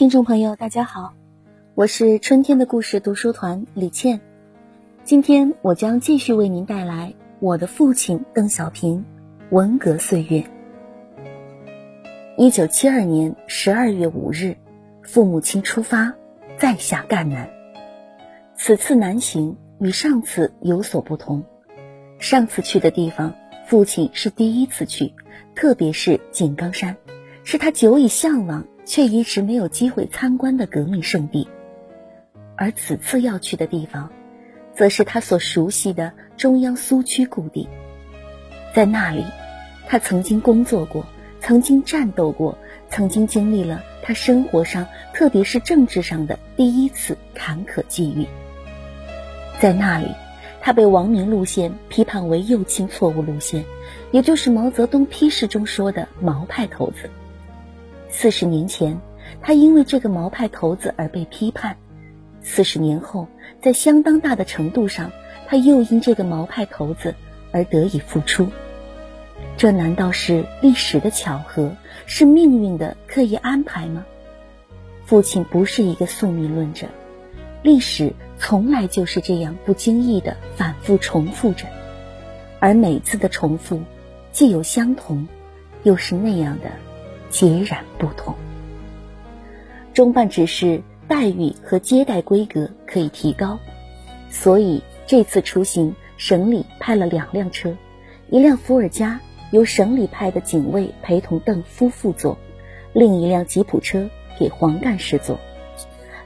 听众朋友，大家好，我是春天的故事读书团李倩。今天我将继续为您带来我的父亲邓小平文革岁月。一九七二年十二月五日，父母亲出发，再下赣南。此次南行与上次有所不同，上次去的地方，父亲是第一次去，特别是井冈山，是他久已向往。却一直没有机会参观的革命圣地，而此次要去的地方，则是他所熟悉的中央苏区故地。在那里，他曾经工作过，曾经战斗过，曾经经历了他生活上，特别是政治上的第一次坎坷际遇。在那里，他被王明路线批判为右倾错误路线，也就是毛泽东批示中说的毛派头子。四十年前，他因为这个毛派头子而被批判；四十年后，在相当大的程度上，他又因这个毛派头子而得以复出。这难道是历史的巧合，是命运的刻意安排吗？父亲不是一个宿命论者，历史从来就是这样不经意的反复重复着，而每次的重复，既有相同，又是那样的。截然不同。中办指示待遇和接待规格可以提高，所以这次出行，省里派了两辆车，一辆伏尔加由省里派的警卫陪同邓夫妇坐，另一辆吉普车给黄干事坐，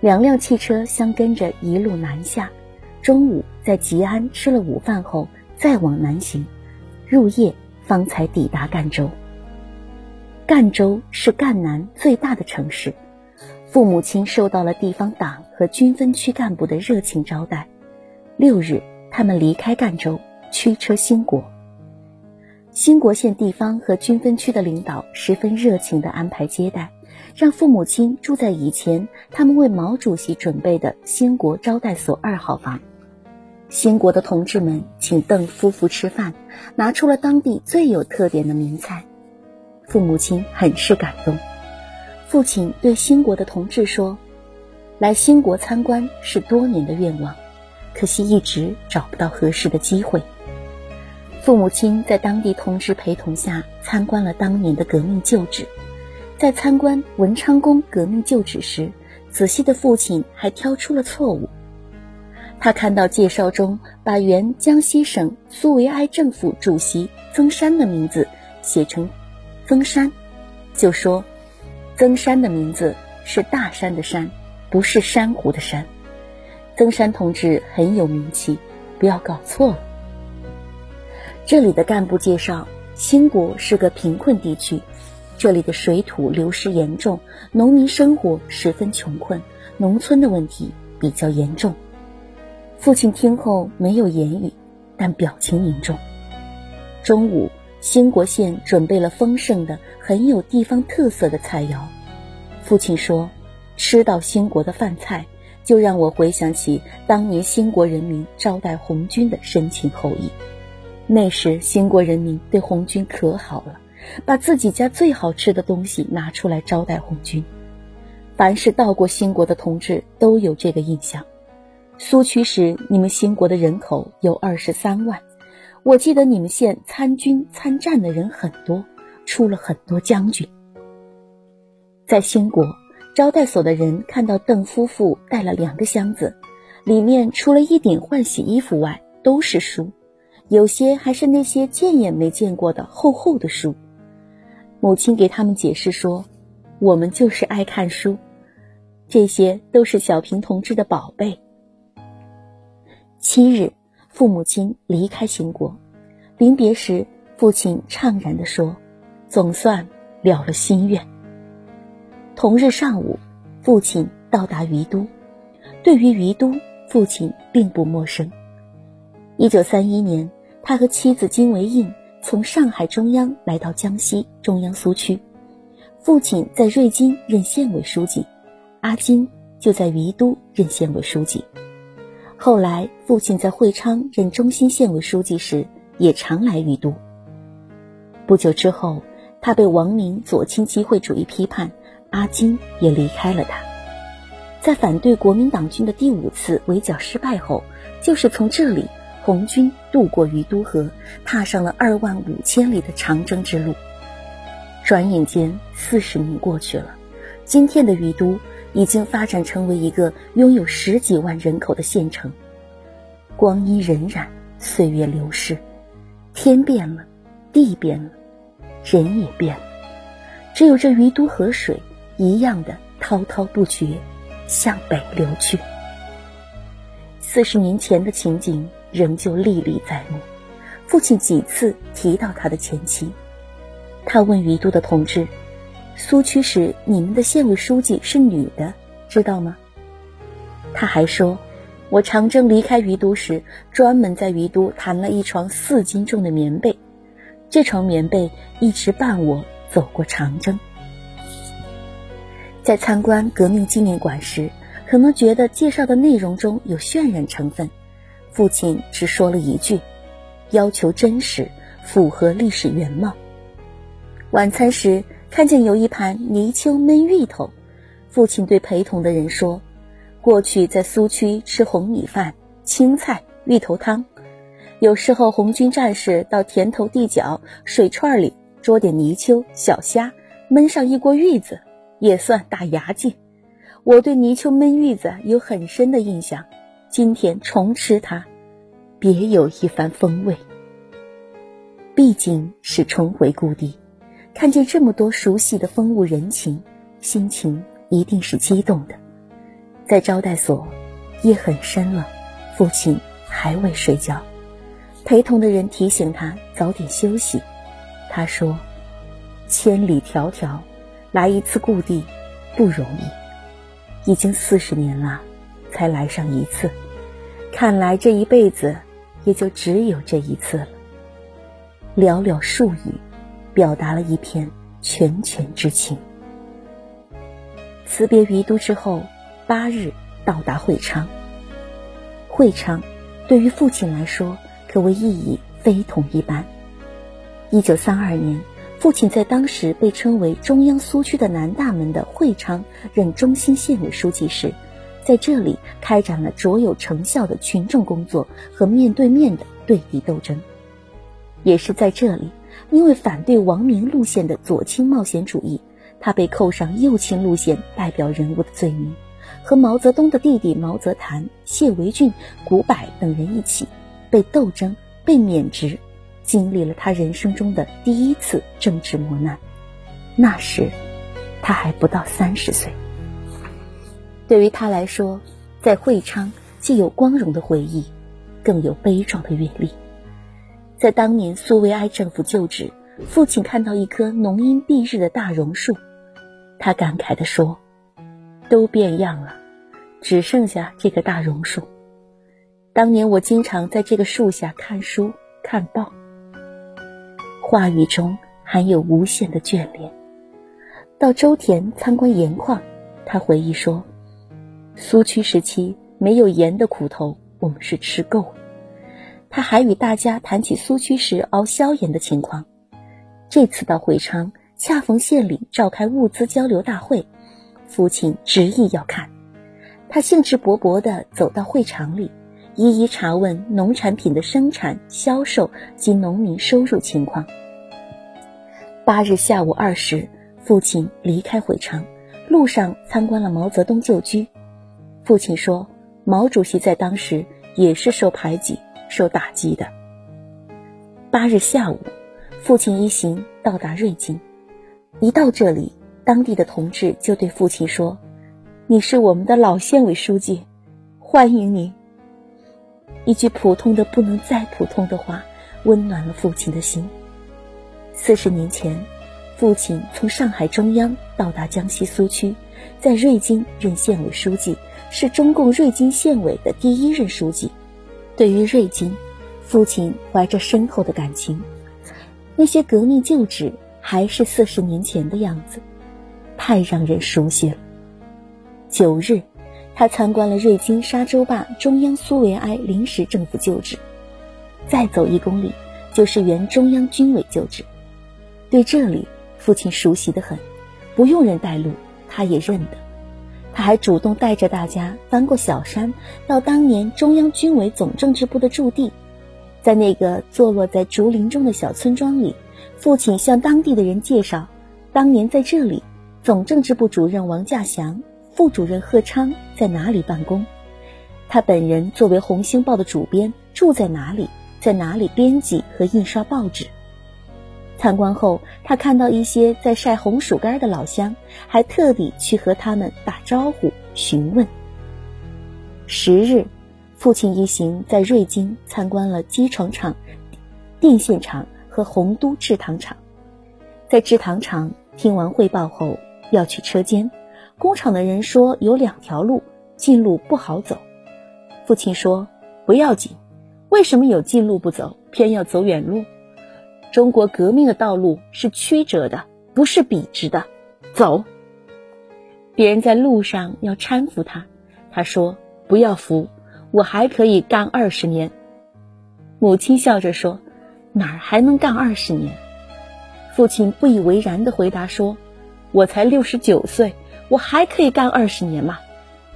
两辆汽车相跟着一路南下。中午在吉安吃了午饭后，再往南行，入夜方才抵达赣州。赣州是赣南最大的城市，父母亲受到了地方党和军分区干部的热情招待。六日，他们离开赣州，驱车兴国。兴国县地方和军分区的领导十分热情地安排接待，让父母亲住在以前他们为毛主席准备的兴国招待所二号房。兴国的同志们请邓夫妇吃饭，拿出了当地最有特点的名菜。父母亲很是感动，父亲对兴国的同志说：“来兴国参观是多年的愿望，可惜一直找不到合适的机会。”父母亲在当地同志陪同下参观了当年的革命旧址，在参观文昌宫革命旧址时，仔细的父亲还挑出了错误。他看到介绍中把原江西省苏维埃政府主席曾山的名字写成。曾山，就说，曾山的名字是大山的山，不是珊瑚的山。曾山同志很有名气，不要搞错了。这里的干部介绍，兴国是个贫困地区，这里的水土流失严重，农民生活十分穷困，农村的问题比较严重。父亲听后没有言语，但表情凝重。中午。兴国县准备了丰盛的、很有地方特色的菜肴。父亲说：“吃到兴国的饭菜，就让我回想起当年兴国人民招待红军的深情厚谊。那时兴国人民对红军可好了，把自己家最好吃的东西拿出来招待红军。凡是到过兴国的同志都有这个印象。苏区时，你们兴国的人口有二十三万。”我记得你们县参军参战的人很多，出了很多将军。在兴国招待所的人看到邓夫妇带了两个箱子，里面除了一顶换洗衣服外，都是书，有些还是那些见也没见过的厚厚的书。母亲给他们解释说：“我们就是爱看书，这些都是小平同志的宝贝。”七日。父母亲离开秦国，临别时，父亲怅然地说：“总算了了心愿。”同日上午，父亲到达于都。对于于都，父亲并不陌生。一九三一年，他和妻子金维印从上海中央来到江西中央苏区，父亲在瑞金任县委书记，阿金就在于都任县委书记。后来，父亲在会昌任中心县委书记时，也常来于都。不久之后，他被王明左倾机会主义批判，阿金也离开了他。在反对国民党军的第五次围剿失败后，就是从这里，红军渡过于都河，踏上了二万五千里的长征之路。转眼间，四十年过去了，今天的于都已经发展成为一个拥有十几万人口的县城。光阴荏苒，岁月流逝，天变了，地变了，人也变了。只有这于都河水一样的滔滔不绝，向北流去。四十年前的情景仍旧历历在目。父亲几次提到他的前妻。他问于都的同志：“苏区时，你们的县委书记是女的，知道吗？”他还说：“我长征离开于都时，专门在于都谈了一床四斤重的棉被，这床棉被一直伴我走过长征。”在参观革命纪念馆时，可能觉得介绍的内容中有渲染成分，父亲只说了一句：“要求真实，符合历史原貌。”晚餐时，看见有一盘泥鳅焖芋头，父亲对陪同的人说：“过去在苏区吃红米饭、青菜、芋头汤，有时候红军战士到田头地角水串里捉点泥鳅、小虾，焖上一锅芋子，也算打牙祭。我对泥鳅焖芋子有很深的印象，今天重吃它，别有一番风味。毕竟是重回故地。”看见这么多熟悉的风物人情，心情一定是激动的。在招待所，夜很深了，父亲还未睡觉，陪同的人提醒他早点休息。他说：“千里迢迢来一次故地，不容易。已经四十年了，才来上一次，看来这一辈子也就只有这一次了。”寥寥数语。表达了一片拳拳之情。辞别于都之后，八日到达会昌。会昌对于父亲来说，可谓意义非同一般。一九三二年，父亲在当时被称为中央苏区的南大门的会昌任中心县委书记时，在这里开展了卓有成效的群众工作和面对面的对敌斗争。也是在这里。因为反对王明路线的左倾冒险主义，他被扣上右倾路线代表人物的罪名，和毛泽东的弟弟毛泽覃、谢维俊、古柏等人一起被斗争、被免职，经历了他人生中的第一次政治磨难。那时，他还不到三十岁。对于他来说，在会昌既有光荣的回忆，更有悲壮的阅历。在当年苏维埃政府就职，父亲看到一棵浓荫蔽日的大榕树，他感慨地说：“都变样了，只剩下这个大榕树。当年我经常在这个树下看书看报。”话语中含有无限的眷恋。到周田参观盐矿，他回忆说：“苏区时期没有盐的苦头，我们是吃够了。”他还与大家谈起苏区时熬硝盐的情况。这次到会昌，恰逢县里召开物资交流大会，父亲执意要看。他兴致勃勃地走到会场里，一一查问农产品的生产、销售及农民收入情况。八日下午二时，父亲离开会昌，路上参观了毛泽东旧居。父亲说，毛主席在当时也是受排挤。受打击的。八日下午，父亲一行到达瑞金，一到这里，当地的同志就对父亲说：“你是我们的老县委书记，欢迎你。”一句普通的不能再普通的话，温暖了父亲的心。四十年前，父亲从上海中央到达江西苏区，在瑞金任县委书记，是中共瑞金县委的第一任书记。对于瑞金，父亲怀着深厚的感情。那些革命旧址还是四十年前的样子，太让人熟悉了。九日，他参观了瑞金沙洲坝中央苏维埃临时政府旧址，再走一公里就是原中央军委旧址。对这里，父亲熟悉的很，不用人带路，他也认得。他还主动带着大家翻过小山，到当年中央军委总政治部的驻地，在那个坐落在竹林中的小村庄里，父亲向当地的人介绍，当年在这里，总政治部主任王稼祥、副主任贺昌在哪里办公，他本人作为《红星报》的主编住在哪里，在哪里编辑和印刷报纸。参观后，他看到一些在晒红薯干的老乡，还特地去和他们打招呼询问。十日，父亲一行在瑞金参观了机床厂、电线厂和洪都制糖厂。在制糖厂听完汇报后，要去车间，工厂的人说有两条路，近路不好走。父亲说不要紧，为什么有近路不走，偏要走远路？中国革命的道路是曲折的，不是笔直的。走。别人在路上要搀扶他，他说：“不要扶，我还可以干二十年。”母亲笑着说：“哪儿还能干二十年？”父亲不以为然的回答说：“我才六十九岁，我还可以干二十年吗？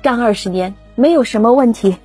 干二十年没有什么问题。”